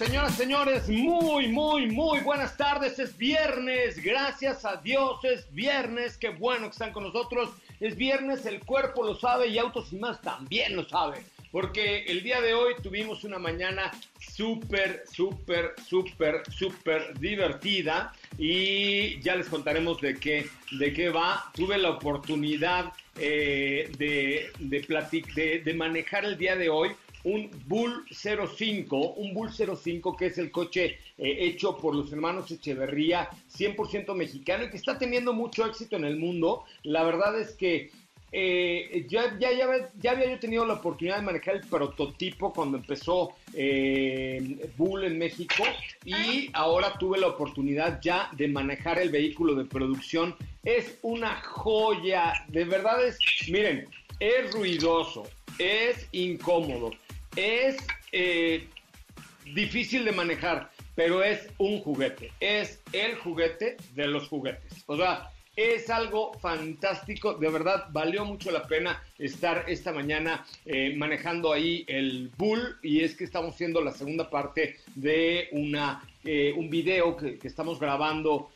Señoras, señores, muy, muy, muy buenas tardes. Es viernes, gracias a Dios, es viernes. Qué bueno que están con nosotros. Es viernes, el cuerpo lo sabe y Autos y más también lo sabe. Porque el día de hoy tuvimos una mañana súper, súper, súper, súper divertida y ya les contaremos de qué, de qué va. Tuve la oportunidad eh, de, de, de manejar el día de hoy un Bull 05, un Bull 05 que es el coche eh, hecho por los hermanos Echeverría, 100% mexicano y que está teniendo mucho éxito en el mundo. La verdad es que eh, ya, ya, ya, había yo tenido la oportunidad de manejar el prototipo cuando empezó eh, Bull en México y ahora tuve la oportunidad ya de manejar el vehículo de producción. Es una joya, de verdad es, miren, es ruidoso, es incómodo es eh, difícil de manejar, pero es un juguete. Es el juguete de los juguetes. O sea, es algo fantástico, de verdad valió mucho la pena estar esta mañana eh, manejando ahí el Bull y es que estamos haciendo la segunda parte de una, eh, un video que, que estamos grabando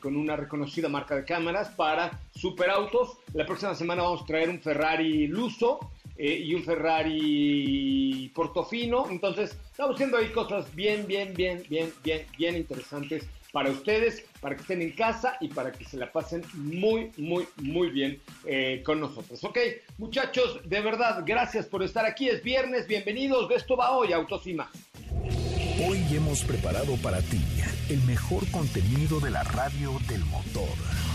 con una reconocida marca de cámaras para superautos. La próxima semana vamos a traer un Ferrari Luso eh, y un Ferrari Portofino. Entonces, estamos haciendo ahí cosas bien, bien, bien, bien, bien, bien interesantes para ustedes, para que estén en casa y para que se la pasen muy, muy, muy bien eh, con nosotros. Ok, muchachos, de verdad, gracias por estar aquí. Es viernes, bienvenidos. De esto va hoy, Autos. Hoy hemos preparado para ti el mejor contenido de la radio del motor.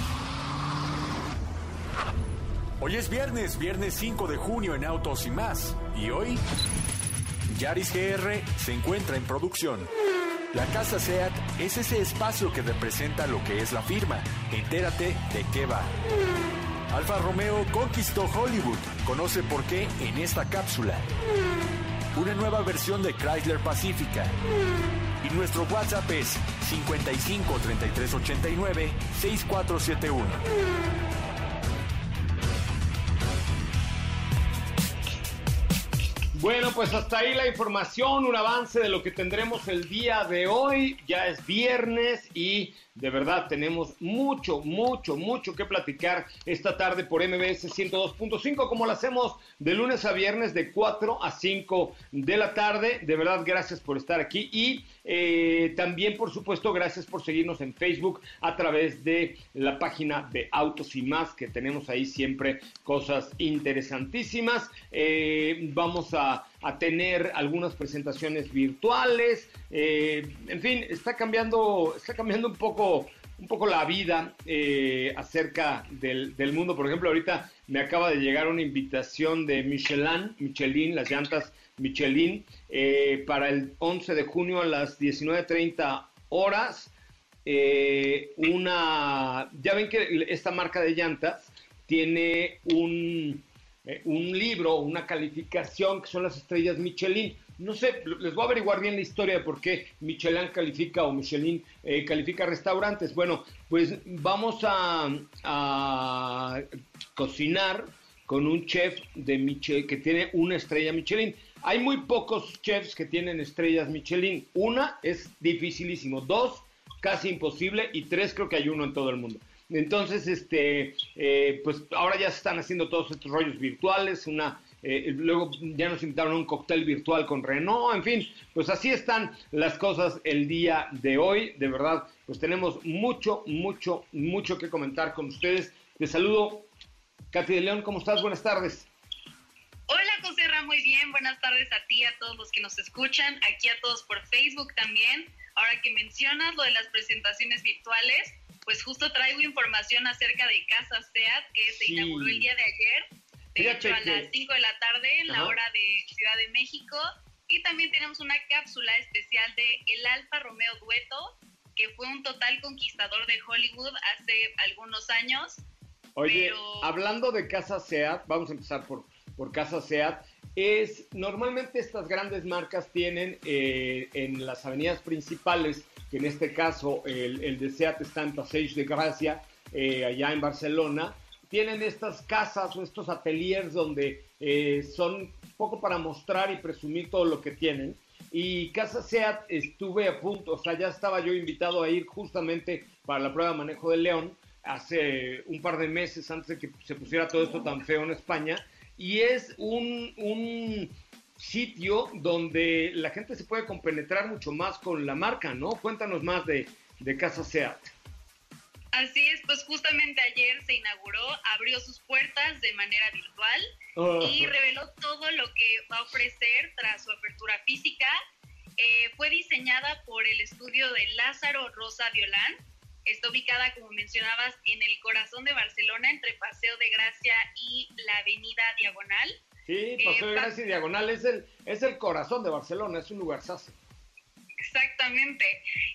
Hoy es viernes, viernes 5 de junio en Autos y más. Y hoy, Yaris GR se encuentra en producción. La casa SEAT es ese espacio que representa lo que es la firma. Entérate de qué va. Alfa Romeo conquistó Hollywood. Conoce por qué en esta cápsula. Una nueva versión de Chrysler Pacifica. Y nuestro WhatsApp es 55 33 89 6471. Bueno, pues hasta ahí la información, un avance de lo que tendremos el día de hoy. Ya es viernes y de verdad tenemos mucho, mucho, mucho que platicar esta tarde por MBS 102.5, como lo hacemos de lunes a viernes de 4 a 5 de la tarde. De verdad, gracias por estar aquí y eh, también, por supuesto, gracias por seguirnos en Facebook a través de la página de Autos y más, que tenemos ahí siempre cosas interesantísimas. Eh, vamos a, tener algunas presentaciones virtuales. Eh, en fin, está cambiando, está cambiando un poco un poco la vida acerca del, mundo. Por ejemplo, ahorita me acaba de llegar una invitación de Michelin, Michelin, las llantas Michelin eh, para el 11 de junio a las 19.30 horas. Eh, una, ya ven que esta marca de llantas tiene un, eh, un libro, una calificación que son las estrellas Michelin. no sé, les voy a averiguar bien la historia de por qué Michelin califica o Michelin eh, califica restaurantes. Bueno, pues vamos a, a cocinar con un chef de Michelin que tiene una estrella Michelin. Hay muy pocos chefs que tienen estrellas Michelin. Una es dificilísimo, dos casi imposible y tres creo que hay uno en todo el mundo. Entonces, este, eh, pues ahora ya se están haciendo todos estos rollos virtuales, una eh, luego ya nos invitaron a un cóctel virtual con Renault, en fin, pues así están las cosas el día de hoy, de verdad, pues tenemos mucho, mucho, mucho que comentar con ustedes. Les saludo, Katy de León, ¿cómo estás? Buenas tardes. Hola, José muy bien, buenas tardes a ti, a todos los que nos escuchan, aquí a todos por Facebook también. Ahora que mencionas lo de las presentaciones virtuales, pues justo traigo información acerca de Casa SEAT que se inauguró el día de ayer de hecho a las 5 de la tarde en la hora de Ciudad de México. Y también tenemos una cápsula especial de El Alfa Romeo Dueto, que fue un total conquistador de Hollywood hace algunos años. Oye, hablando de Casa SEAT, vamos a empezar por, por Casa SEAT. Es, normalmente estas grandes marcas tienen eh, en las avenidas principales, en este caso el, el de SEAT en Passeig de Gracia, eh, allá en Barcelona, tienen estas casas o estos ateliers donde eh, son poco para mostrar y presumir todo lo que tienen. Y Casa SEAT estuve a punto, o sea, ya estaba yo invitado a ir justamente para la prueba de manejo de León hace un par de meses antes de que se pusiera todo esto tan feo en España. Y es un sitio donde la gente se puede compenetrar mucho más con la marca, ¿no? Cuéntanos más de, de Casa SEAT. Así es, pues justamente ayer se inauguró, abrió sus puertas de manera virtual y reveló todo lo que va a ofrecer tras su apertura física. Eh, fue diseñada por el estudio de Lázaro Rosa Violán. Está ubicada, como mencionabas, en el corazón de Barcelona, entre Paseo de Gracia y la Avenida Diagonal. Sí, Paseo de eh, Gracia y Diagonal es el, es el corazón de Barcelona, es un lugar. Exactamente.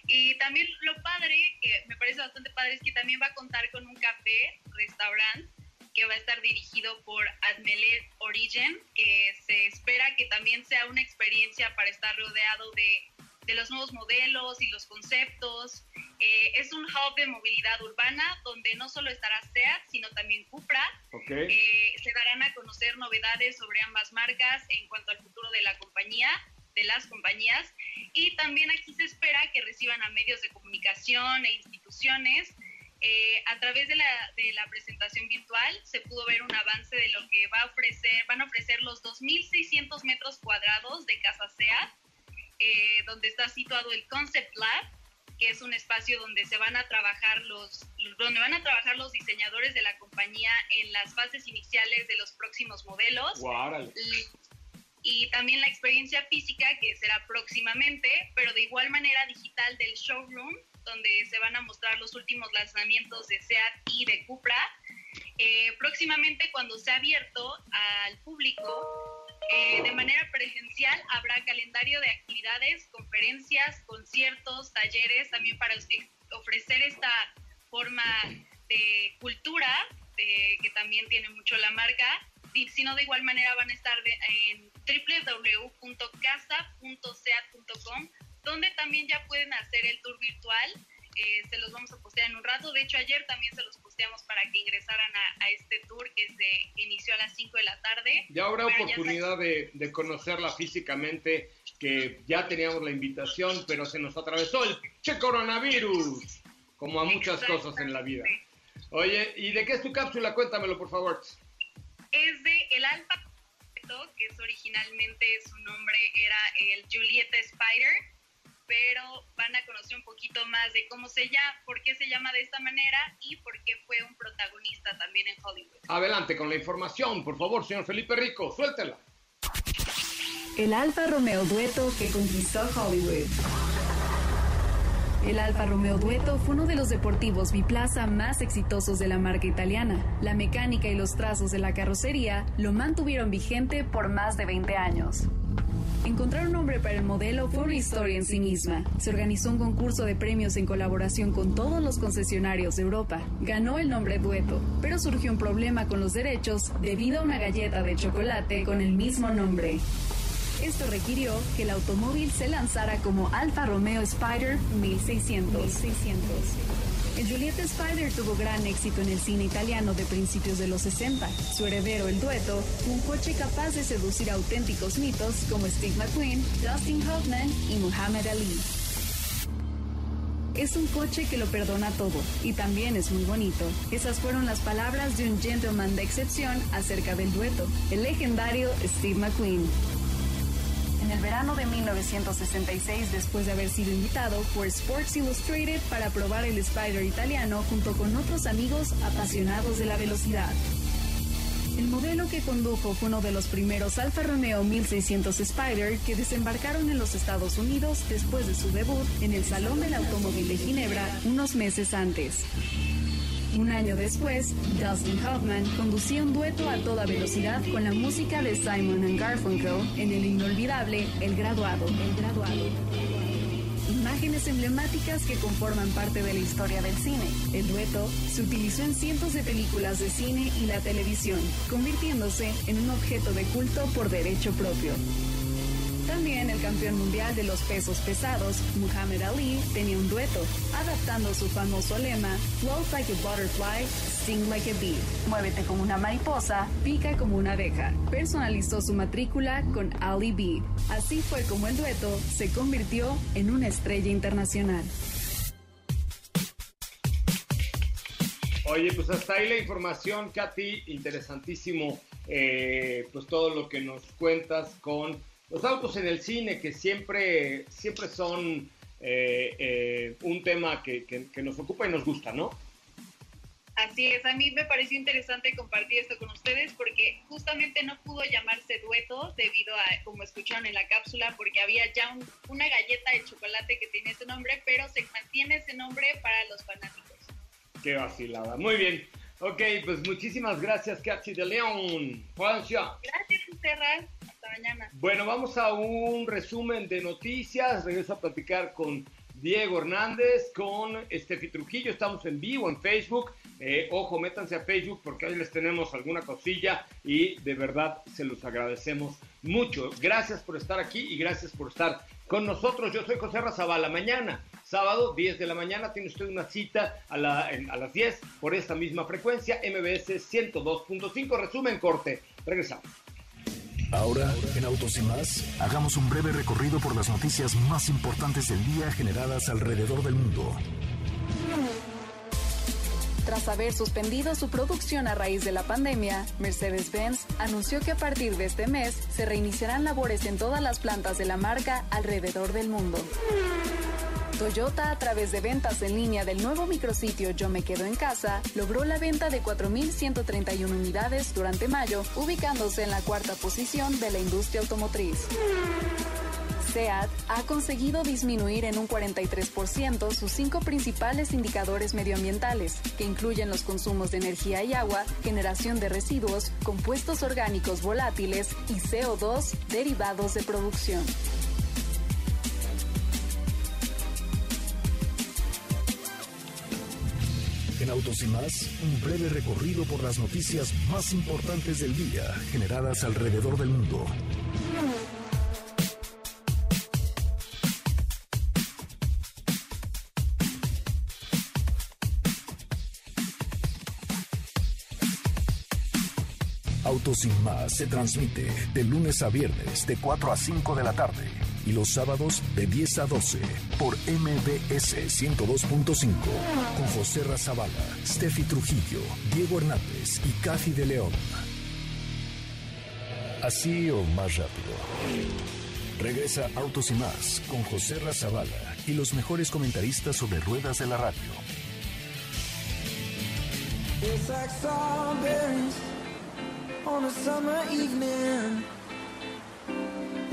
Y también lo padre, que me parece bastante padre, es que también va a contar con un café, restaurante, que va a estar dirigido por Admelet Origin, que se espera que también sea una experiencia para estar rodeado de, de los nuevos modelos y los conceptos. Eh, es un hub de movilidad urbana donde no solo estará SEAT, sino también Cupra. Eh, se darán a conocer novedades sobre ambas marcas en cuanto al futuro de la compañía de las compañías y también aquí se espera que reciban a medios de comunicación e instituciones. Eh, a través de la, de la, presentación virtual se pudo ver un avance de lo que va a ofrecer, van a ofrecer los 2.600 metros cuadrados de Casa SEAT, eh, donde está situado el Concept Lab, que es un espacio donde se van a trabajar los, donde van a trabajar los diseñadores de la compañía en las fases iniciales de los próximos modelos y también la experiencia física que será próximamente, pero de igual manera digital del showroom, donde se van a mostrar los últimos lanzamientos de SEAT y de Cupra. Eh, próximamente, cuando sea abierto al público, eh, de manera presencial habrá calendario de actividades, conferencias, conciertos, talleres, también para ofrecer esta forma de cultura que también tiene mucho la marca. Y, si no, de igual manera van a estar en www.casa.seat.com, donde también ya pueden hacer el tour virtual. Eh, se los vamos a postear en un rato. De hecho, ayer también se los posteamos para que ingresaran a, este tour que se inició a las 5 de la tarde. Ya habrá oportunidad de, de, conocerla físicamente, que ya teníamos la invitación, pero se nos atravesó el che coronavirus, como a muchas cosas en la vida. Oye, ¿y de qué es tu cápsula? Cuéntamelo, por favor. Es de el Alfa que es originalmente su nombre era el Julieta Spider, pero van a conocer un poquito más de cómo se llama, por qué se llama de esta manera y por qué fue un protagonista también en Hollywood. Adelante con la información, por favor, señor Felipe Rico, suéltela. El Alfa Romeo Dueto que conquistó Hollywood. El Alfa Romeo Dueto fue uno de los deportivos biplaza más exitosos de la marca italiana. La mecánica y los trazos de la carrocería lo mantuvieron vigente por más de 20 años. Encontrar un nombre para el modelo fue una historia en sí misma. Se organizó un concurso de premios en colaboración con todos los concesionarios de Europa. Ganó el nombre Dueto, pero surgió un problema con los derechos debido a una galleta de chocolate con el mismo nombre. Esto requirió que el automóvil se lanzara como Alfa Romeo Spider 1600. 1600. El Juliette Spider tuvo gran éxito en el cine italiano de principios de los 60. Su heredero, el dueto, un coche capaz de seducir auténticos mitos como Steve McQueen, Dustin Hoffman y Muhammad Ali. Es un coche que lo perdona todo y también es muy bonito. Esas fueron las palabras de un gentleman de excepción acerca del dueto, el legendario Steve McQueen. En el verano de 1966, después de haber sido invitado por Sports Illustrated para probar el Spider italiano junto con otros amigos apasionados de la velocidad. El modelo que condujo fue uno de los primeros Alfa Romeo 1600 Spider que desembarcaron en los Estados Unidos después de su debut en el Salón del Automóvil de Ginebra unos meses antes. Un año después, Dustin Hoffman conducía un dueto a toda velocidad con la música de Simon Garfunkel en el inolvidable El Graduado. El Graduado. Imágenes emblemáticas que conforman parte de la historia del cine. El dueto se utilizó en cientos de películas de cine y la televisión, convirtiéndose en un objeto de culto por derecho propio. También el campeón mundial de los pesos pesados, Muhammad Ali, tenía un dueto, adaptando su famoso lema, Float like a butterfly, sing like a bee. Muévete como una mariposa, pica como una abeja. Personalizó su matrícula con Ali B. Así fue como el dueto se convirtió en una estrella internacional. Oye, pues hasta ahí la información, Katy, interesantísimo, eh, pues todo lo que nos cuentas con los autos en el cine, que siempre, siempre son eh, eh, un tema que, nos ocupa y nos gusta, ¿no? Así es, a mí me pareció interesante compartir esto con ustedes porque justamente no pudo llamarse dueto debido a, como escucharon en la cápsula, porque había ya una galleta de chocolate que tenía ese nombre, pero se mantiene ese nombre para los fanáticos. Qué vacilada. Muy bien. Ok, pues muchísimas gracias, Katy de León. Gracias, Terra. Bueno, vamos a un resumen de noticias. Regreso a platicar con Diego Hernández, con Estefi Trujillo. Estamos en vivo en Facebook. Eh, ojo, métanse a Facebook porque ahí les tenemos alguna cosilla y de verdad se los agradecemos mucho. Gracias por estar aquí y gracias por estar con nosotros. Yo soy José Razabala. Mañana, sábado, 10 de la mañana, tiene usted una cita a, a las 10 por esta misma frecuencia, MBS 102.5. Resumen corte. Regresamos. Ahora, en Autos y más, hagamos un breve recorrido por las noticias más importantes del día generadas alrededor del mundo. Tras haber suspendido su producción a raíz de la pandemia, Mercedes-Benz anunció que a partir de este mes se reiniciarán labores en todas las plantas de la marca alrededor del mundo. Toyota, a través de ventas en línea del nuevo micrositio Yo Me Quedo en Casa, logró la venta de 4.131 unidades durante mayo, ubicándose en la cuarta posición de la industria automotriz. SEAT ha conseguido disminuir en un 43% sus cinco principales indicadores medioambientales, que incluyen los consumos de energía y agua, generación de residuos, compuestos orgánicos volátiles y CO2 derivados de producción. En Autos y más, un breve recorrido por las noticias más importantes del día generadas alrededor del mundo. Autos sin más se transmite de lunes a viernes de 4 a 5 de la tarde y los sábados de 10 a 12 por MBS 102.5 con José Razabala, Steffi Trujillo, Diego Hernández y Cathy de León. Así o más rápido. Regresa Autos y más con José Razabala y los mejores comentaristas sobre ruedas de la radio. on a summer evening.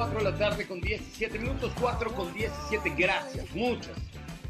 4 de la tarde con 17 minutos, 4 con 17. Gracias, muchas,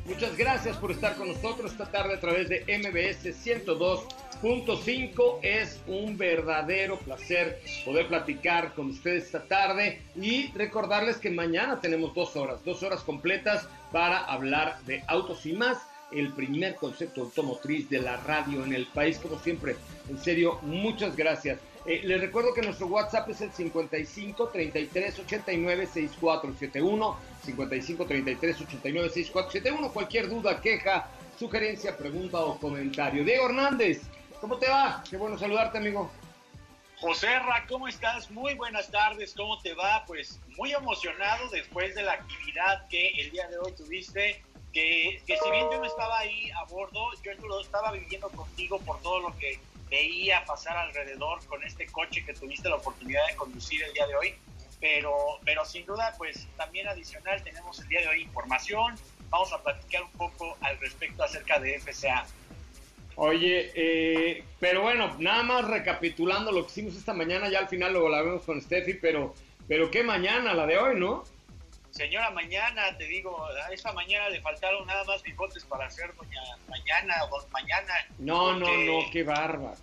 muchas gracias por estar con nosotros esta tarde a través de MBS 102.5. Es un verdadero placer poder platicar con ustedes esta tarde y recordarles que mañana tenemos dos horas, dos horas completas para hablar de autos y más el primer concepto automotriz de la radio en el país, como siempre. En serio, muchas gracias. Eh, les recuerdo que nuestro WhatsApp es el 55 33 89 6471. 55 33 89 6471. Cualquier duda, queja, sugerencia, pregunta o comentario. Diego Hernández, ¿cómo te va? Qué bueno saludarte, amigo. José Ra, ¿cómo estás? Muy buenas tardes, ¿cómo te va? Pues muy emocionado después de la actividad que el día de hoy tuviste que, que, si bien yo no estaba ahí a bordo, yo lo estaba viviendo contigo por todo lo que veía pasar alrededor con este coche que tuviste la oportunidad de conducir el día de hoy. Pero, pero sin duda, pues también adicional tenemos el día de hoy información. Vamos a platicar un poco al respecto acerca de FCA. Oye, eh, pero bueno, nada más recapitulando lo que hicimos esta mañana, ya al final luego la vemos con Steffi, pero, pero qué mañana la de hoy, ¿no? Señora Mañana, te digo, a esta mañana le faltaron nada más bigotes para hacer doña Mañana o Mañana. No, no, no, qué barba.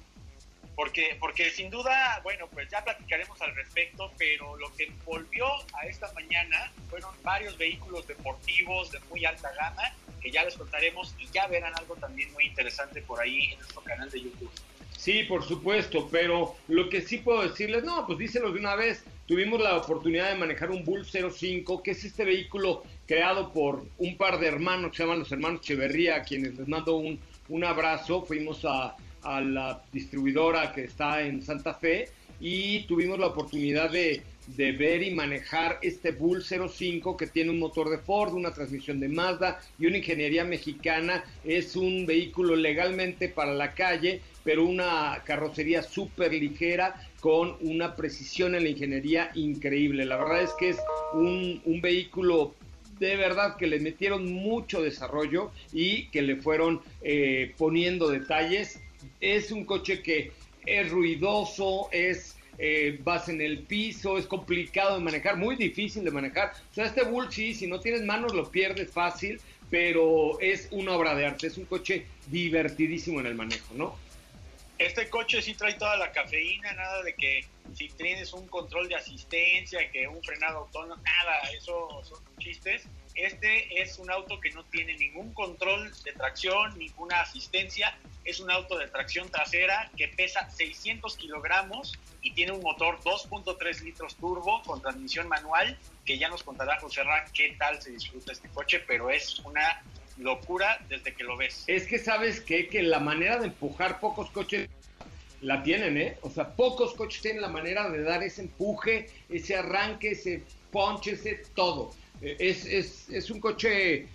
Porque, porque sin duda, bueno, pues ya platicaremos al respecto, pero lo que volvió a esta mañana fueron varios vehículos deportivos de muy alta gama, que ya les contaremos y ya verán algo también muy interesante por ahí en nuestro canal de YouTube. Sí, por supuesto, pero lo que sí puedo decirles, no, pues díselo de una vez, tuvimos la oportunidad de manejar un Bull 05, que es este vehículo creado por un par de hermanos que se llaman los hermanos Cheverría, a quienes les mando un, un abrazo. Fuimos a, a, la distribuidora que está en Santa Fe y tuvimos la oportunidad de, de ver y manejar este Bull 05 que tiene un motor de Ford, una transmisión de Mazda y una ingeniería mexicana. Es un vehículo legalmente para la calle, pero una carrocería súper ligera con una precisión en la ingeniería increíble. La verdad es que es un, un vehículo de verdad que le metieron mucho desarrollo y que le fueron eh, poniendo detalles. Es un coche que es ruidoso, es eh, vas en el piso, es complicado de manejar, muy difícil de manejar. O sea, este Bull sí, si no tienes manos lo pierdes fácil, pero es una obra de arte, es un coche divertidísimo en el manejo, ¿no? Este coche sí trae toda la cafeína, nada de que si tienes un control de asistencia, que un frenado autónomo, nada, eso son chistes. Este es un auto que no tiene ningún control de tracción, ninguna asistencia. Es un auto de tracción trasera que pesa 600 kilogramos y tiene un motor 2.3 litros turbo con transmisión manual, que ya nos contará José Ra qué tal se disfruta este coche, pero es una locura desde que lo ves. Es que sabes qué? que la manera de empujar pocos coches la tienen, ¿eh? O sea, pocos coches tienen la manera de dar ese empuje, ese arranque, ese punch, ese todo. Es, es, es un coche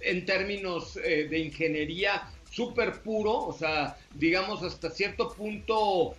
en términos eh, de ingeniería súper puro, o sea, digamos hasta cierto punto,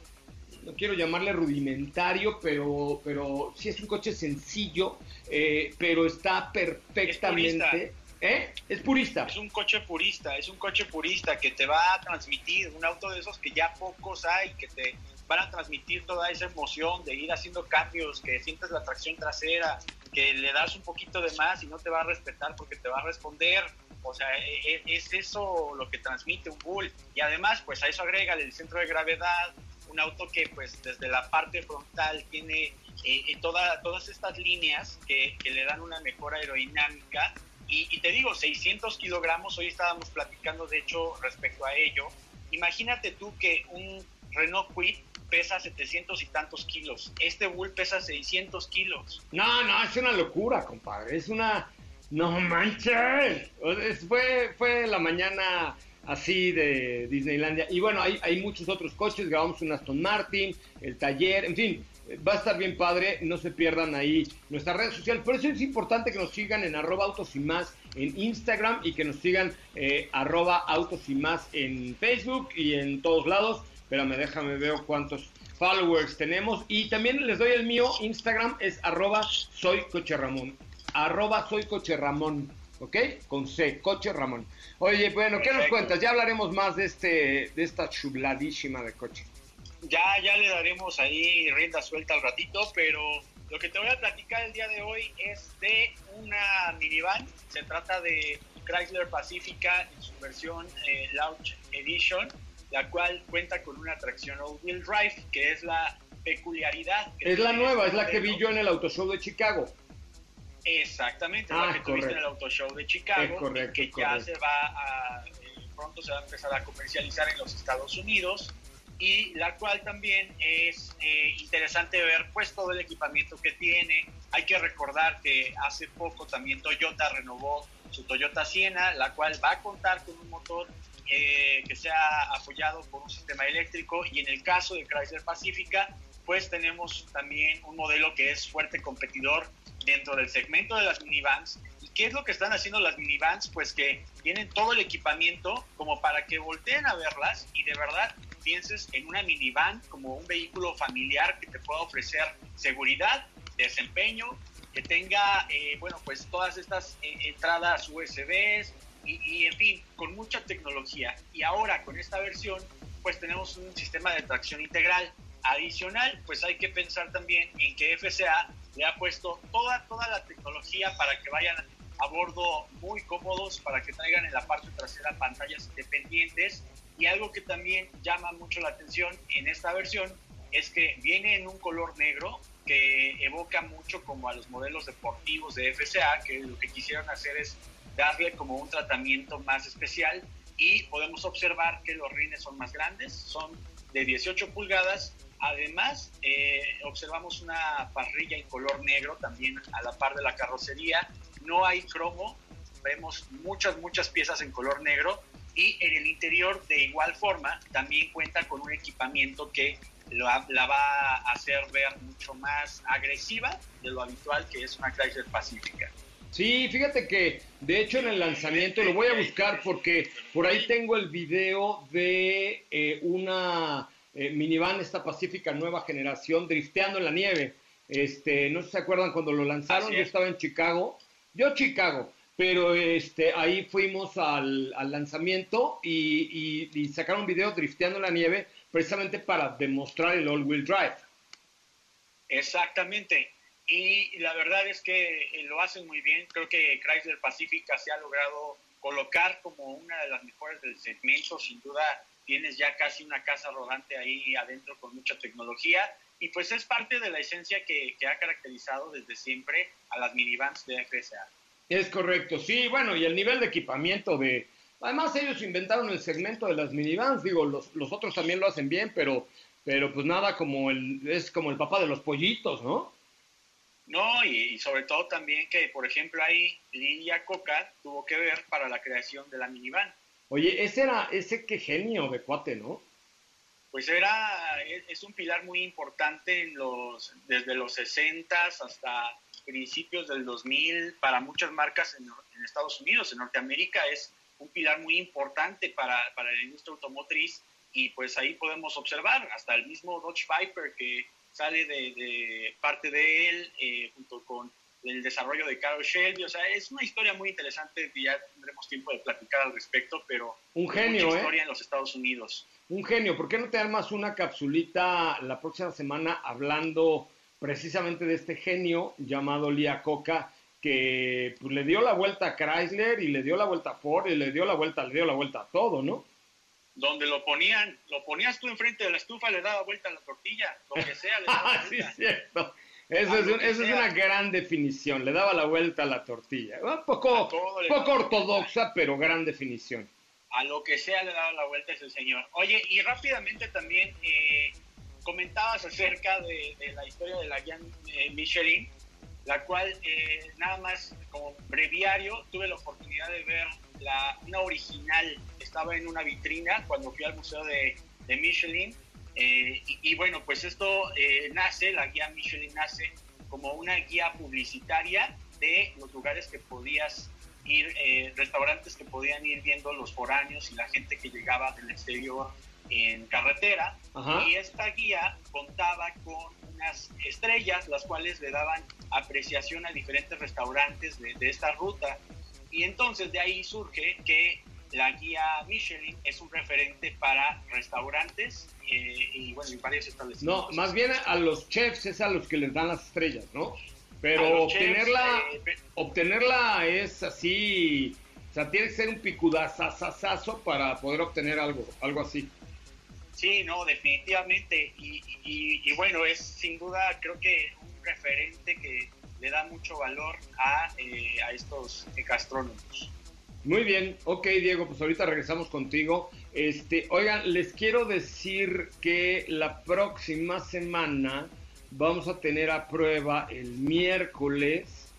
no quiero llamarle rudimentario, pero, pero sí es un coche sencillo, eh, pero está perfectamente... ¿Eh? Es purista. Es un coche purista, es un coche purista que te va a transmitir, un auto de esos que ya pocos hay, que te van a transmitir toda esa emoción de ir haciendo cambios, que sientes la tracción trasera, que le das un poquito de más y no te va a respetar porque te va a responder. O sea, e, e, es eso lo que transmite un Bull. Y además, pues a eso agrega el centro de gravedad, un auto que pues desde la parte frontal tiene eh, eh, toda, todas estas líneas que le dan una mejor aerodinámica y, te digo, 600 kilogramos, hoy estábamos platicando de hecho respecto a ello. Imagínate tú que un Renault Kwid pesa 700 y tantos kilos. Este Bull pesa 600 kilos. No, no, es una locura, compadre. Es una... No manches. Fue, fue la mañana así de Disneylandia. Y bueno, hay, hay muchos otros coches. Grabamos un Aston Martin, el taller, en fin va a estar bien padre, no se pierdan ahí nuestras redes sociales. Por eso es importante que nos sigan en arroba autos y más en Instagram y que nos sigan eh, arroba autos y más en Facebook y en todos lados. Espérame, déjame ver cuántos followers tenemos. Y también les doy el mío, Instagram es arroba soy coche Ramón. Arroba soy coche Ramón. ¿ok? Con C, Coche Ramón. Oye, bueno, ¿qué nos cuentas? Ya hablaremos más de este de esta chubladísima de coche. Ya, ya le daremos ahí rienda suelta al ratito, pero lo que te voy a platicar el día de hoy es de una minivan. Se trata de Chrysler Pacifica en su versión eh, Launch Edition, la cual cuenta con una tracción all-wheel drive, que es la peculiaridad. es la nueva, es la que vi yo en el Auto Show de Chicago. Exactamente, la ah, que tuviste en el Auto Show de Chicago, que ya se va a, eh, pronto se va a empezar a comercializar en los Estados Unidos y la cual también es eh, interesante ver pues todo el equipamiento que tiene. Hay que recordar que hace poco también Toyota renovó su Toyota Siena, la cual va a contar con un motor eh, que sea apoyado por un sistema eléctrico y en el caso de Chrysler Pacifica pues tenemos también un modelo que es fuerte competidor dentro del segmento de las minivans. ¿Y qué es lo que están haciendo las minivans? Pues que tienen todo el equipamiento como para que volteen a verlas y de verdad pienses en una minivan como un vehículo familiar que te pueda ofrecer seguridad, desempeño, que tenga, eh, bueno, pues todas estas eh, entradas USBs y, y, en fin, con mucha tecnología. Y ahora con esta versión, pues tenemos un sistema de tracción integral. Adicional, pues hay que pensar también en que FCA le ha puesto toda, toda la tecnología para que vayan a bordo muy cómodos, para que traigan en la parte trasera pantallas independientes. Y algo que también llama mucho la atención en esta versión es que viene en un color negro que evoca mucho como a los modelos deportivos de FCA, que lo que quisieron hacer es darle como un tratamiento más especial. Y podemos observar que los rines son más grandes, son de 18 pulgadas. Además, eh, observamos una parrilla en color negro también a la par de la carrocería. No hay cromo, vemos muchas, muchas piezas en color negro y en el interior de igual forma también cuenta con un equipamiento que la va a hacer ver mucho más agresiva de lo habitual que es una Chrysler Pacífica. Sí, fíjate que de hecho en el lanzamiento lo voy a buscar porque por ahí tengo el video de eh, una eh, minivan esta Pacífica nueva generación drifteando en la nieve. Este, no sé si se acuerdan cuando lo lanzaron, yo estaba en Chicago, yo Chicago, pero este, ahí fuimos al, lanzamiento y, y, sacaron un video drifteando la nieve precisamente para demostrar el all-wheel drive. Exactamente. Y la verdad es que eh, lo hacen muy bien. Creo que Chrysler Pacifica se ha logrado colocar como una de las mejores del segmento, sin duda tienes ya casi una casa rodante ahí adentro con mucha tecnología y pues es parte de la esencia que, ha caracterizado desde siempre a las minivans de FSA. Es correcto, sí, bueno, y el nivel de equipamiento de... Además ellos inventaron el segmento de las minivans, digo, los, los otros también lo hacen bien, pero, pero pues nada como el... es como el papá de los pollitos, ¿no? No, y, sobre todo también que, por ejemplo, ahí Lidia Coca tuvo que ver para la creación de la minivan. Oye, ese era, ese qué genio de cuate, ¿no? Pues era, es, un pilar muy importante en los, desde los 60 hasta principios del 2000 para muchas marcas en, Estados Unidos, en Norteamérica es un pilar muy importante para, para la industria automotriz y pues ahí podemos observar hasta el mismo Dodge Viper que sale de, parte de él eh, junto con el desarrollo de Carol Shelby, o sea, es una historia muy interesante y ya tendremos tiempo de platicar al respecto, pero un genio, mucha ¿eh? historia en los Estados Unidos. Un genio, ¿por qué no te armas una capsulita la próxima semana hablando precisamente de este genio llamado Lia Coca que pues, le dio la vuelta a Chrysler y le dio la vuelta a Ford y le dio la vuelta, le dio la vuelta a todo, ¿no? Donde lo ponían, lo ponías tú enfrente de la estufa, le daba vuelta a la tortilla, lo que sea, le daba vuelta. sí, cierto. Eso, es, una gran definición, le daba la vuelta a la tortilla. Un poco, poco ortodoxa, pero gran definición. A lo que sea le daba la vuelta ese señor. Oye, y rápidamente también eh, comentabas acerca de, la historia de la guía eh, Michelin, la cual eh, nada más como breviario tuve la oportunidad de ver la, una original, estaba en una vitrina cuando fui al museo de, de Michelin eh, y, bueno, pues esto eh, nace, la guía Michelin nace como una guía publicitaria de los lugares que podías ir, eh, restaurantes que podían ir viendo los foráneos y la gente que llegaba del exterior en carretera. Y esta guía contaba con unas estrellas, las cuales le daban apreciación a diferentes restaurantes de, de esta ruta. Y entonces de ahí surge que la guía Michelin es un referente para restaurantes eh, y bueno, y varios establecimientos. No, más bien a los chefs es a los que les dan las estrellas, ¿no? Pero obtenerla, chefs, eh, obtenerla es así, o sea, tiene que ser un picudazazazazo para poder obtener algo, algo así. Sí, no, definitivamente. Y, bueno, es sin duda creo que un referente que le da mucho valor a, eh, a estos gastrónomos. Muy bien, ok Diego, pues ahorita regresamos contigo. Este, oigan, les quiero decir que la próxima semana vamos a tener a prueba el miércoles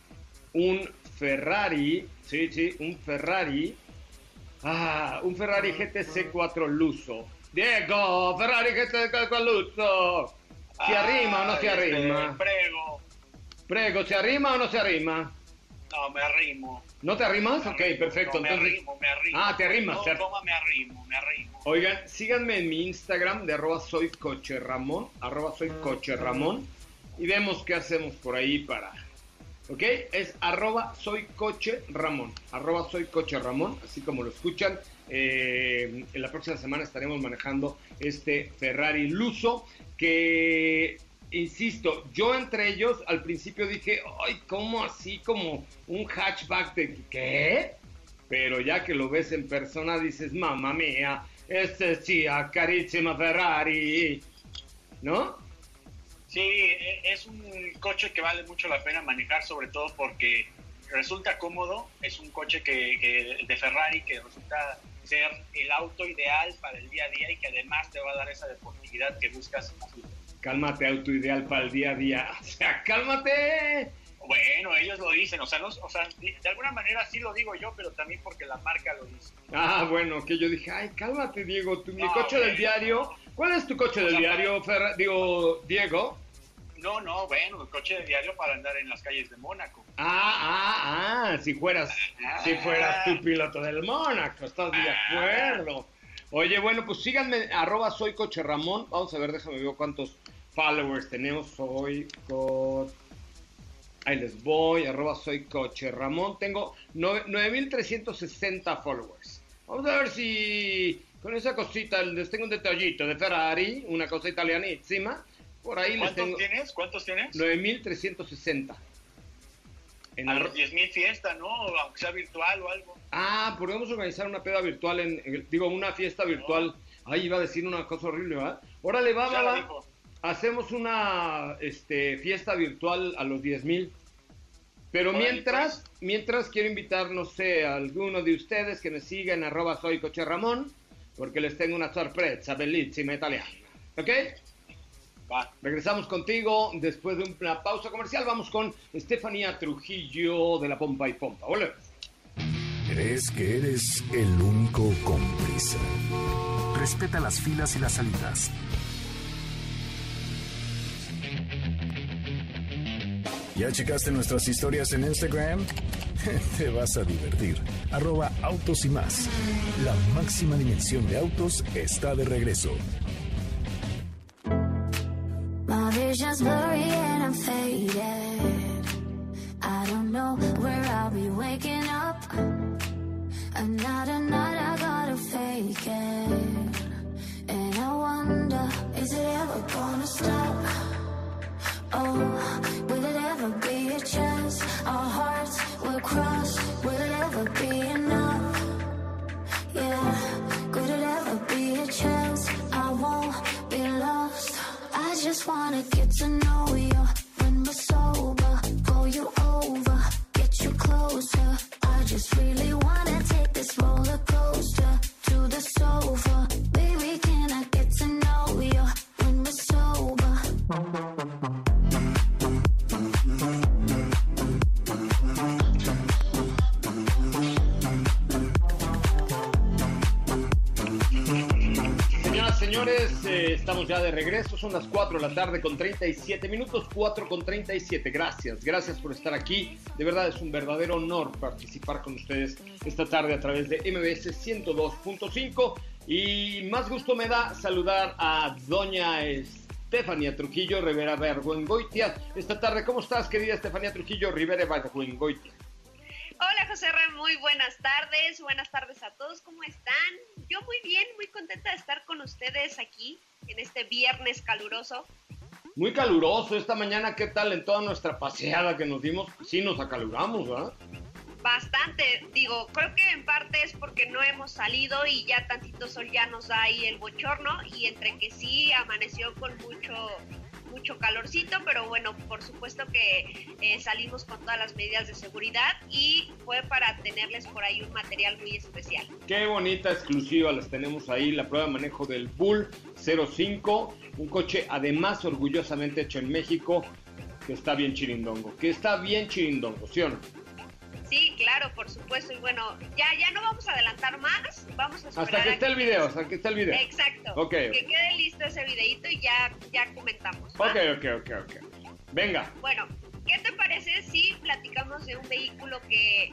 un Ferrari, sí, sí, un Ferrari, ah, un Ferrari GTC 4 Luso. Diego, Ferrari GTC 4 Luso. ¿Se arrima o no se este, arrima? prego. Prego, ¿se arrima o no se arrima? No, me arrimo. ¿No te arrimas? Me Ok, arrimo, perfecto. no, me Entonces, arrimo, me arrimo. Ah, te arrimas. No, te toma, me arrimo, me arrimo. Oigan, síganme en mi Instagram de arroba soy coche Ramón, arroba soy coche Ramón, y vemos qué hacemos por ahí para... ¿Ok? Es arroba soy coche Ramón, arroba soy coche Ramón, así como lo escuchan. Eh, en la próxima semana estaremos manejando este Ferrari Luso que, insisto, yo entre ellos al principio dije, ay, ¿cómo así como un hatchback de qué? Pero ya que lo ves en persona dices, mamma mía, este sí, carissima Ferrari, ¿no? Sí, e- es un coche que vale mucho la pena manejar, sobre todo porque resulta cómodo. Es un coche que- de Ferrari que resulta ser el auto ideal para el día a día y que además te va a dar esa deportividad que buscas. en la vida. Cálmate, auto ideal para el día a día. O sea, cálmate. Bueno, ellos lo dicen, o sea, no, o sea, de alguna manera sí lo digo yo, pero también porque la marca lo dice. Ah, bueno, que yo dije, ay, cálmate, Diego, tu, mi No, coche del diario. ¿Cuál es tu coche O del diario, Ferra- digo, Diego? No, no, bueno, el coche de diario para andar en las calles de Mónaco. Ah, ah, ah, si fueras, si fueras tu piloto del Mónaco, ¿estás de acuerdo? Oye, bueno, pues síganme, arroba soy coche Ramón. Vamos a ver, déjame ver cuántos followers tenemos. Soy co... Ahí les voy, arroba soy coche Ramón. Tengo nueve- 9.360 followers. Vamos a ver si con esa cosita les tengo un detallito de Ferrari, una cosa italianísima. Por ahí les ¿Cuántos tengo tienes? ¿Cuántos tienes? 9.360. En A arro- los 10.000 fiesta, ¿no? Aunque sea virtual o algo. Ah, podemos organizar una peda virtual, en, en- digo, una fiesta virtual. Ay, iba a decir una cosa horrible, ¿verdad? Órale, va, Ya va, va. Hacemos una este, fiesta virtual a los 10 mil. Pero Órale, mientras, pues. mientras quiero invitar, no sé, a alguno de ustedes que me sigan en arroba soy coche Ramón, porque les tengo una sorpresa bellísima italiana. ¿Ok? Regresamos contigo después de una pausa comercial. Vamos con Estefanía Trujillo de la Pompa y Pompa. ¿Crees que eres el único prisa? Respeta las filas y las salidas. ¿Ya checaste nuestras historias en Instagram? Te vas a divertir. Arroba autos y más. La máxima dimensión de autos está de regreso. My blurry and I'm faded. I don't know where I'll be waking up. Another night I gotta fake it. And I wonder, is it ever gonna stop? Oh, will it ever be a chance? Our hearts will cross. Will it ever be enough? Just wanna get to know you when we're sober. Pull you over, get you closer. I just really wanna take this roller coaster señores, eh, estamos ya de regreso. Son las 4 de la tarde con 37 minutos, 4 con 37. Gracias, gracias por estar aquí. De verdad es un verdadero honor participar con ustedes esta tarde a través de MBS 102.5. Y más gusto me da saludar a doña Estefanía Trujillo Rivera Berguengoitia. Esta tarde, ¿cómo estás, querida Estefanía Trujillo Rivera Berguengoitia? Hola José R, muy buenas tardes, buenas tardes a todos, ¿cómo están? Yo muy bien, muy contenta de estar con ustedes aquí en este viernes caluroso. Muy caluroso esta mañana, ¿qué tal en toda nuestra paseada que nos dimos? Sí, nos acaluramos, ¿verdad? Bastante, digo, creo que en parte es porque no hemos salido y ya tantito sol ya nos da ahí el bochorno y entre que sí amaneció con mucho mucho calorcito, pero bueno, por supuesto que eh, salimos con todas las medidas de seguridad y fue para tenerles por ahí un material muy especial. Qué bonita exclusiva las tenemos ahí, la prueba de manejo del Bull 05, un coche además orgullosamente hecho en México, que está bien chirindongo, que está bien chirindongo, ¿sí o no? Sí, claro, por supuesto. Y bueno, ya, ya no vamos a adelantar más. Vamos a Hasta que esté el video, hasta que esté el video. Exacto. Okay. Que quede listo ese videito y ya, ya comentamos. Ok, ok, ok, ok. Venga. Bueno, ¿qué te parece si platicamos de un vehículo que,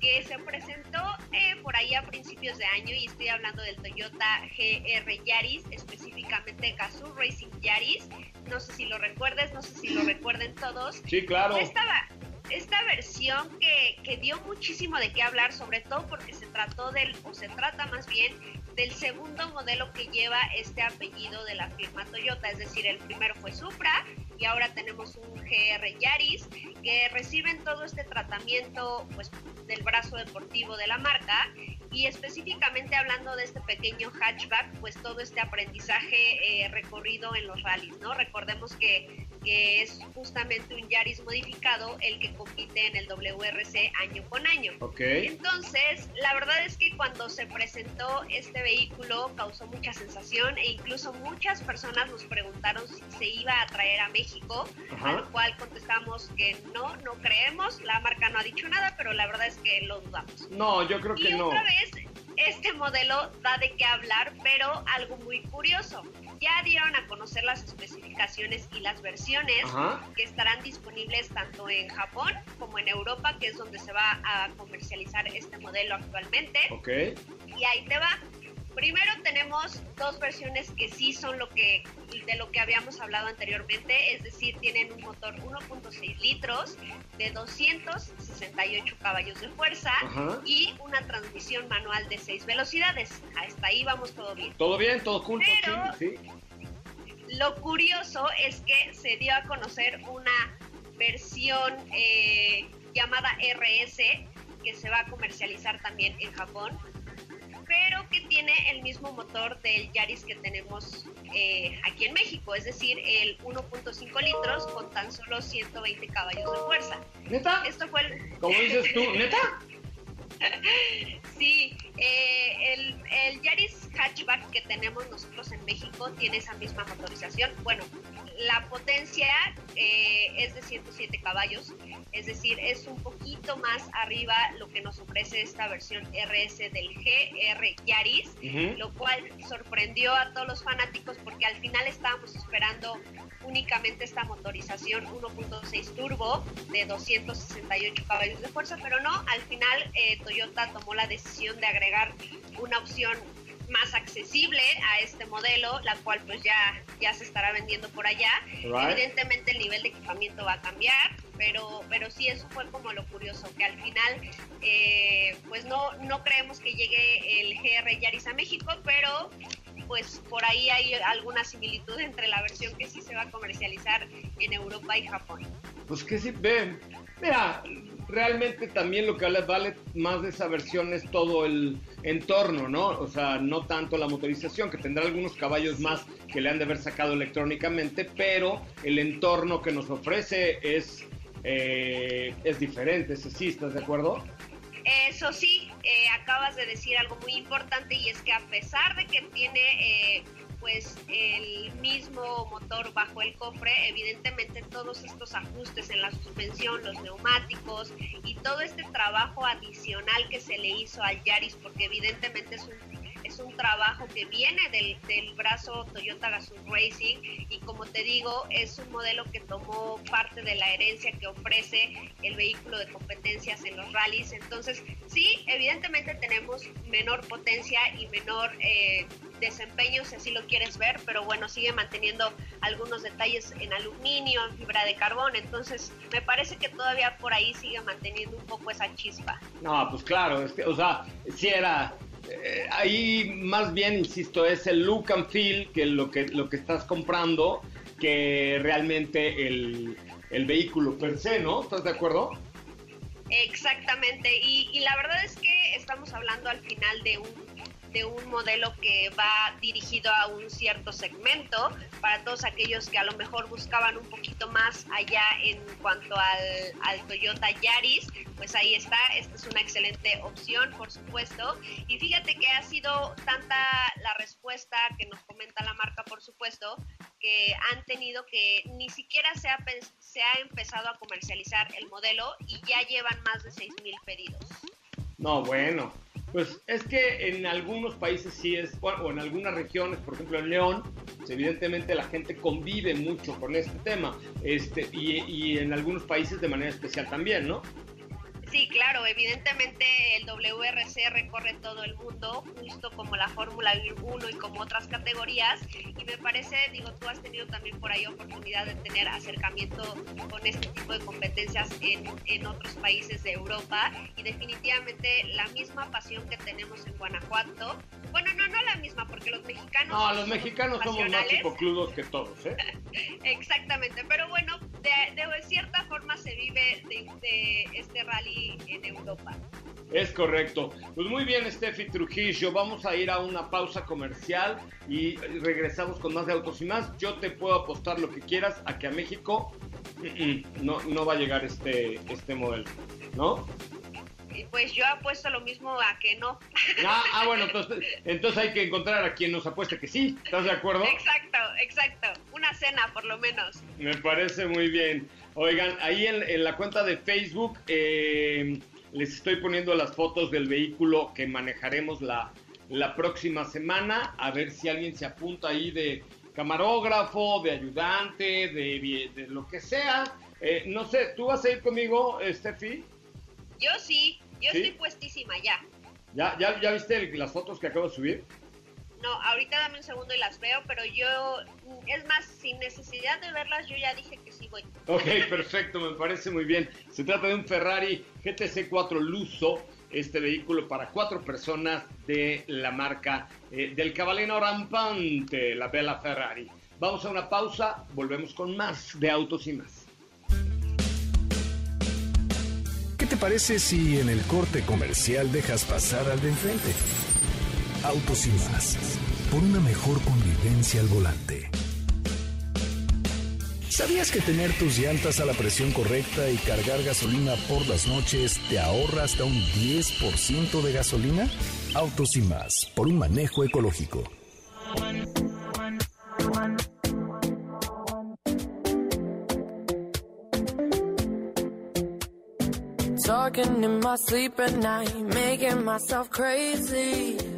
que se presentó eh, por ahí a principios de año? Y estoy hablando del Toyota GR Yaris, específicamente Gazoo Racing Yaris. No sé si lo recuerdes, no sé si lo recuerden todos. Sí, claro. Estaba esta versión que, que, dio muchísimo de qué hablar, sobre todo porque se trató del, o se trata más bien, del segundo modelo que lleva este apellido de la firma Toyota, es decir, el primero fue Supra y ahora tenemos un GR Yaris que reciben todo este tratamiento pues, del brazo deportivo de la marca y específicamente hablando de este pequeño hatchback, pues todo este aprendizaje eh, recorrido en los rallies, ¿no? Recordemos que, que, es justamente un Yaris modificado el que compite en el WRC año con año. Okay. Entonces, la verdad es que cuando se presentó este vehículo causó mucha sensación e incluso muchas personas nos preguntaron si se iba a traer a México, Ajá. a lo cual contestamos que no, no creemos, la marca no ha dicho nada, pero la verdad es que lo dudamos. No, yo creo que y no. otra vez, este modelo da de qué hablar, pero algo muy curioso. Ya dieron a conocer las especificaciones y las versiones Ajá. que estarán disponibles tanto en Japón como en Europa, que es donde se va a comercializar este modelo actualmente. Ok. Y ahí te va. Primero tenemos dos versiones que sí son lo que de lo que habíamos hablado anteriormente, es decir, tienen un motor 1.6 litros de 268 caballos de fuerza Ajá. y una transmisión manual de 6 velocidades. Hasta ahí vamos todo bien. Todo bien, todo junto, Pero- sí, sí. Lo curioso es que se dio a conocer una versión eh, llamada RS que se va a comercializar también en Japón, pero que tiene el mismo motor del Yaris que tenemos eh, aquí en México, es decir, el 1.5 litros con tan solo 120 caballos de fuerza. ¿Neta? Esto fue el, Como dices tú, ¿neta? Sí, eh, el, el Yaris hatchback que tenemos nosotros en México tiene esa misma motorización. Bueno, la potencia eh, es de 107 caballos, es decir, es un poquito más arriba lo que nos ofrece esta versión RS del GR Yaris, lo cual sorprendió a todos los fanáticos porque al final estábamos esperando únicamente esta motorización 1.6 turbo de 268 caballos de fuerza, pero no, al final eh, Toyota tomó la decisión de agregar una opción más accesible a este modelo, la cual pues ya, ya se estará vendiendo por allá. Right. Evidentemente el nivel de equipamiento va a cambiar, pero, pero sí eso fue como lo curioso, que al final eh, pues no, no creemos que llegue el GR Yaris a México, pero pues por ahí hay alguna similitud entre la versión que sí se va a comercializar en Europa y Japón. Pues que sí, ven. Mira, realmente también lo que vale, más de esa versión es todo el entorno, ¿no? O sea, no tanto la motorización, que tendrá algunos caballos más que le han de haber sacado electrónicamente, pero el entorno que nos ofrece es, eh, es diferente, ese sí, ¿estás de acuerdo? Eso sí, eh, acabas de decir algo muy importante y es que a pesar de que tiene eh, pues el mismo motor bajo el cofre, evidentemente todos estos ajustes en la suspensión, los neumáticos y todo este trabajo adicional que se le hizo al Yaris, porque evidentemente es un, es un trabajo que viene del, del brazo Toyota Gazoo Racing y como te digo, es un modelo que tomó parte de la herencia que ofrece el vehículo de competencias en los rallies. Entonces, sí, evidentemente tenemos menor potencia y menor eh, desempeño, si así lo quieres ver, pero bueno, sigue manteniendo algunos detalles en aluminio, en fibra de carbón. Entonces, me parece que todavía por ahí sigue manteniendo un poco esa chispa. No, pues claro, es que, o sea, si era eh, ahí más bien, insisto, es el look and feel que lo que, lo que estás comprando que realmente el, el vehículo per se, ¿no? ¿Estás de acuerdo? Exactamente, y, y la verdad es que estamos hablando al final de un de un modelo que va dirigido a un cierto segmento para todos aquellos que a lo mejor buscaban un poquito más allá en cuanto al, al Toyota Yaris, pues ahí está, esta es una excelente opción, por supuesto. Y fíjate que ha sido tanta la respuesta que nos comenta la marca, por supuesto, que han tenido que ni siquiera se ha, se ha empezado a comercializar el modelo y ya llevan más de 6 mil pedidos. No, bueno, pues es que en algunos países sí es, o en algunas regiones, por ejemplo en León, pues evidentemente la gente convive mucho con este tema, este, y en algunos países de manera especial también, ¿no? Sí, claro, evidentemente el WRC recorre todo el mundo, justo como la Fórmula 1 y como otras categorías, y me parece, digo, tú has tenido también por ahí oportunidad de tener acercamiento con este tipo de competencias en, en otros países de Europa, y definitivamente la misma pasión que tenemos en Guanajuato, bueno, no, no la misma, porque los mexicanos... No, los mexicanos somos más chipocludos que todos, ¿eh? Exactamente, pero bueno, de, de cierta forma se vive de, de este rally en Europa. Es correcto. Pues muy bien, Steffi Trujillo. Vamos a ir a una pausa comercial y regresamos con más de autos y más. Yo te puedo apostar lo que quieras a que a México no, no va a llegar este, este modelo, ¿no? Pues yo apuesto lo mismo a que no. Ah, ah, bueno, entonces, entonces hay que encontrar a quien nos apueste que sí. ¿Estás de acuerdo? Exacto, exacto. Una cena, por lo menos. Me parece muy bien. Oigan, ahí en, la cuenta de Facebook eh, les estoy poniendo las fotos del vehículo que manejaremos la, la próxima semana. A ver si alguien se apunta ahí de camarógrafo, de ayudante, de, de lo que sea. Eh, no sé, ¿tú vas a ir conmigo, Steffi? Yo sí, yo estoy puestísima ya. ¿Ya, ya, ya viste las fotos que acabo de subir? No, ahorita dame un segundo y las veo, pero yo, es más, sin necesidad de verlas, yo ya dije que sí voy. Ok, perfecto, me parece muy bien. Se trata de un Ferrari GTC 4 Luso, este vehículo para cuatro personas de la marca eh, del caballero rampante, la Bella Ferrari. Vamos a una pausa, volvemos con más de autos y más. ¿Qué te parece si en el corte comercial dejas pasar al de enfrente? Autos y más. Por una mejor convivencia al volante. ¿Sabías que tener tus llantas a la presión correcta y cargar gasolina por las noches te ahorra hasta un 10% de gasolina? Autos y más, por un manejo ecológico. Talking making myself crazy.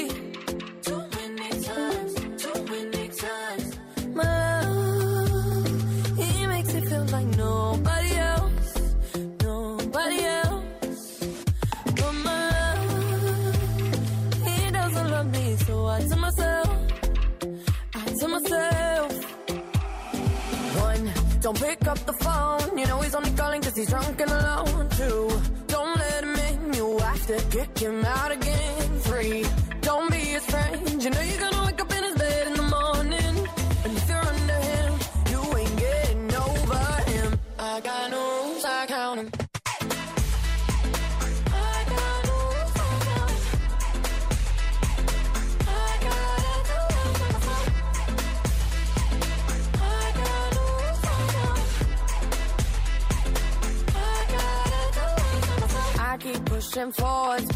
and forth.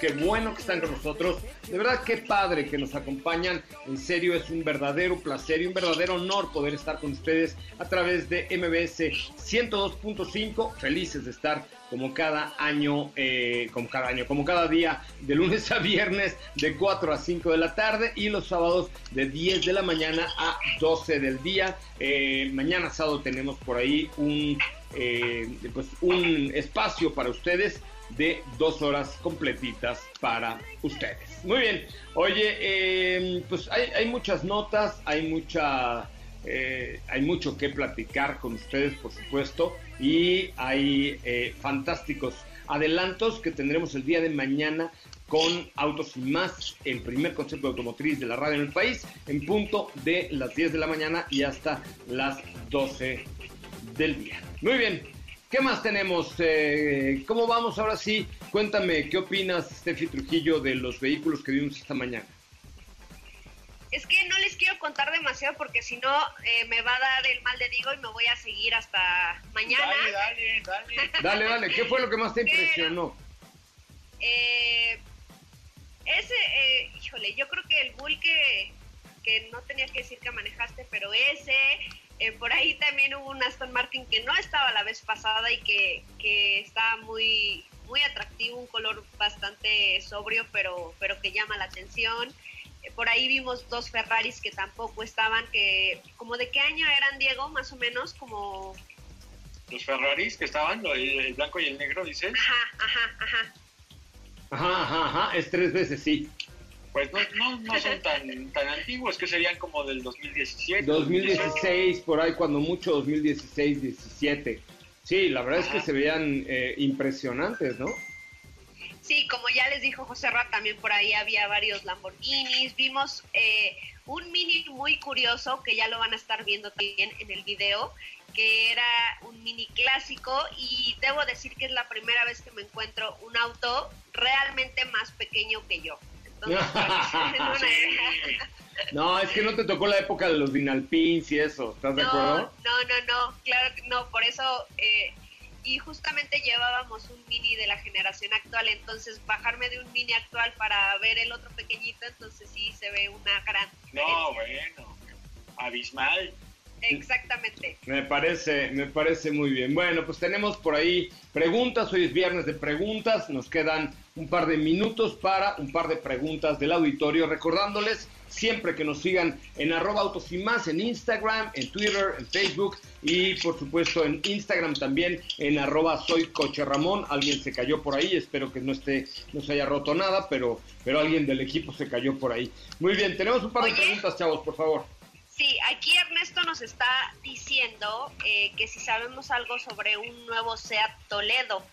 Qué bueno que están con nosotros. De verdad, qué padre que nos acompañan. En serio, es un verdadero placer y un verdadero honor poder estar con ustedes a través de MBS 102.5. Felices de estar como cada año, eh, como cada año, como cada día, de lunes a viernes, de 4 a 5 de la tarde y los sábados de 10 de la mañana a 12 del día. Eh, mañana sábado tenemos por ahí un, eh, pues un espacio para ustedes de dos horas completitas para ustedes. Muy bien, oye, pues hay, hay muchas notas, hay mucha... hay mucho que platicar con ustedes, por supuesto y hay eh, fantásticos adelantos que tendremos el día de mañana con Autos y Más, el primer concepto automotriz de la radio en el país, en punto de las 10 de la mañana y hasta las 12 del día. Muy bien, ¿qué más tenemos? Eh, ¿Cómo vamos ahora sí? Cuéntame, ¿qué opinas, Steffi Trujillo, de los vehículos que vimos esta mañana? Es que no les quiero contar demasiado porque si no eh, me va a dar el mal de digo y me voy a seguir hasta mañana. Dale, dale, dale. dale, dale. ¿Qué fue lo que más te impresionó? Eh, ese, eh, híjole, yo creo que el bull que, que no tenía que decir que manejaste, pero ese, eh, por ahí también hubo un Aston Martin que no estaba la vez pasada y que, que estaba muy, muy atractivo, un color bastante sobrio, pero, pero que llama la atención por ahí vimos dos Ferraris que tampoco estaban, que como de qué año eran, Diego, más o menos, como... Los Ferraris que estaban, el, blanco y el negro, dices. Ajá, ajá, ajá. Ajá, ajá, ajá, es tres veces, sí. Pues no, no, no son tan, tan antiguos, que serían como del 2017. 2016, por ahí, cuando mucho, 2016, 17. Sí, la verdad es que se veían eh, impresionantes, ¿no? Sí, como ya les dijo José Rat, también por ahí había varios Lamborghinis. Vimos eh, un mini muy curioso que ya lo van a estar viendo también en el video, que era un mini clásico y debo decir que es la primera vez que me encuentro un auto realmente más pequeño que yo. no, es que no te tocó la época de los Vinalpins y eso, ¿estás de acuerdo? No, no, no, claro que no, por eso... Eh, y justamente llevábamos un mini de la generación actual, entonces bajarme de un mini actual para ver el otro pequeñito, entonces sí se ve una gran No, bueno, abismal. Exactamente. Me parece, me parece muy bien. Bueno, pues tenemos por ahí preguntas. Hoy es viernes de preguntas. Nos quedan un par de minutos para un par de preguntas del auditorio. Recordándoles siempre que nos sigan en arroba autos y más en Instagram, en Twitter, en Facebook y por supuesto en Instagram también en arroba soy coche Ramón. Alguien se cayó por ahí, espero que no esté, no se haya roto nada, pero, pero alguien del equipo se cayó por ahí. Muy bien, tenemos un par de preguntas, chavos, por favor. Sí, aquí Ernesto nos está diciendo eh, que si sabemos algo sobre un nuevo SEAT Toledo.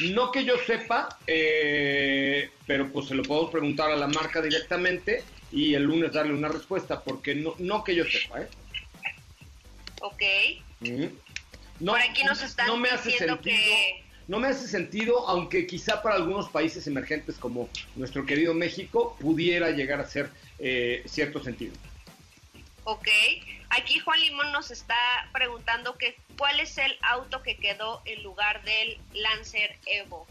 No que yo sepa, eh, pero pues se lo podemos preguntar a la marca directamente y el lunes darle una respuesta, porque no, no que yo sepa, ¿eh? Ok. no, Por aquí nos están no me hace sentido, que... No me hace sentido, aunque quizá para algunos países emergentes como nuestro querido México pudiera llegar a ser eh, cierto sentido. Ok. Aquí Juan Limón nos está preguntando que cuál es el auto que quedó en lugar del Lancer Evo.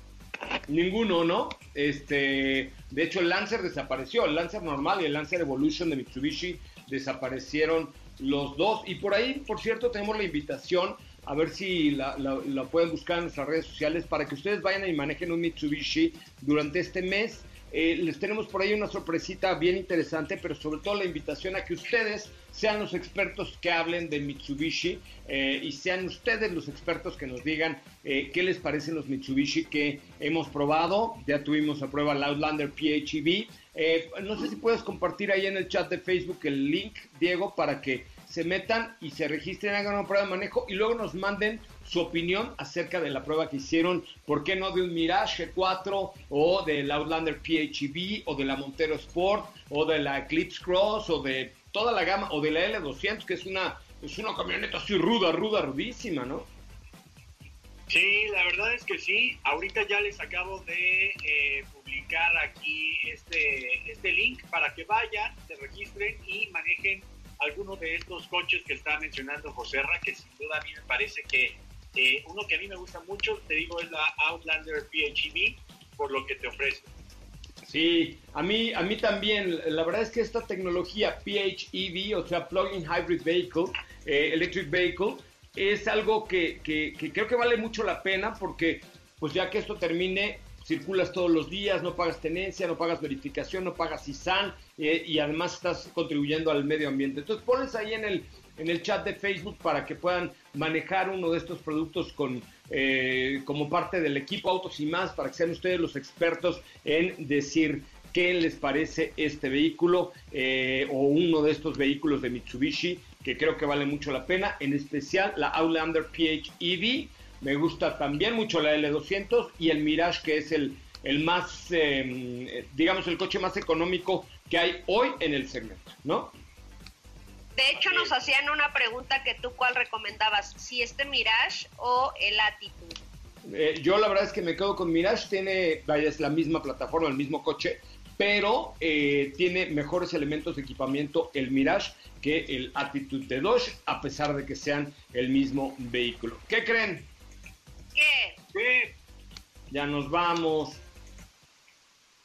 Ninguno, ¿no? Este, de hecho el Lancer desapareció, el Lancer normal y el Lancer Evolution de Mitsubishi desaparecieron los dos. Y por ahí, por cierto, tenemos la invitación a ver si la, la, pueden buscar en nuestras redes sociales para que ustedes vayan y manejen un Mitsubishi durante este mes. Eh, les tenemos por ahí una sorpresita bien interesante, pero sobre todo la invitación a que ustedes sean los expertos que hablen de Mitsubishi eh, y sean ustedes los expertos que nos digan eh, qué les parecen los Mitsubishi que hemos probado. Ya tuvimos a prueba el Outlander PHEV. no sé si puedes compartir ahí en el chat de Facebook el link, Diego, para que se metan y se registren, hagan una prueba de manejo y luego nos manden su opinión acerca de la prueba que hicieron, ¿por qué no de un Mirage 4 o del Outlander PHEV o de la Montero Sport o de la Eclipse Cross o de toda la gama o de la L200 que es una es una camioneta así ruda, ruda, rudísima, ¿no? Sí, la verdad es que sí. Ahorita ya les acabo de eh, publicar aquí este, este link para que vayan, se registren y manejen alguno de estos coches que está mencionando José Ra, que sin duda a mí me parece que Eh, uno que a mí me gusta mucho, te digo, es la Outlander PHEV, por lo que te ofrece. Sí, a mí, a mí también. La verdad es que esta tecnología PHEV, o sea, Plug-in Hybrid Vehicle, eh, Electric Vehicle, es algo que, que, creo que vale mucho la pena porque, pues ya que esto termine, circulas todos los días, no pagas tenencia, no pagas verificación, no pagas ISAN eh, y además estás contribuyendo al medio ambiente. Entonces pones ahí en el, en el chat de Facebook para que puedan manejar uno de estos productos con, eh, como parte del equipo Autos y más, para que sean ustedes los expertos en decir qué les parece este vehículo eh, o uno de estos vehículos de Mitsubishi que creo que vale mucho la pena, en especial la Outlander PHEV me gusta también mucho la L200 y el Mirage, que es el, el más, eh, digamos, el coche más económico que hay hoy en el segmento, ¿no? De hecho, nos hacían una pregunta que tú cuál recomendabas, si este Mirage o el Attitude. Eh, yo la verdad es que me quedo con Mirage, tiene, vaya, es la misma plataforma, el mismo coche, pero eh, tiene mejores elementos de equipamiento el Mirage que el Attitude de Dodge, a pesar de que sean el mismo vehículo. ¿Qué creen? ¿Qué? Ya nos vamos.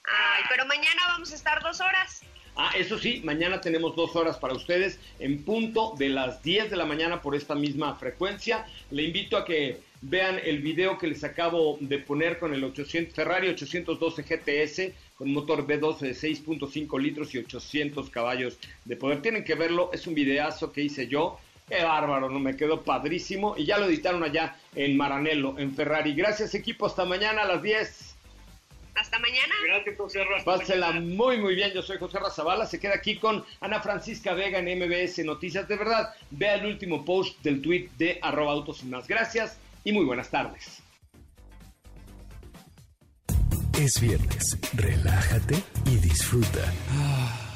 Ay, pero mañana vamos a estar dos horas. Ah, eso sí, mañana tenemos dos horas para ustedes en punto de las 10 de la mañana por esta misma frecuencia. Le invito a que vean el video que les acabo de poner con el 800, Ferrari 812 GTS con motor V12 de 6.5 litros y 800 caballos de poder. Tienen que verlo, es un videazo que hice yo. Qué bárbaro, no me quedó padrísimo. Y ya lo editaron allá en Maranello, en Ferrari. Gracias, equipo. Hasta mañana a las 10. Hasta mañana. Gracias, José Raza. Pásela muy, muy bien. Yo soy José Razabala. Se queda aquí con Ana Francisca Vega en MBS Noticias. De verdad, vea el último post del tweet de arroba autos y más. Gracias y muy buenas tardes. Es viernes, relájate y disfruta.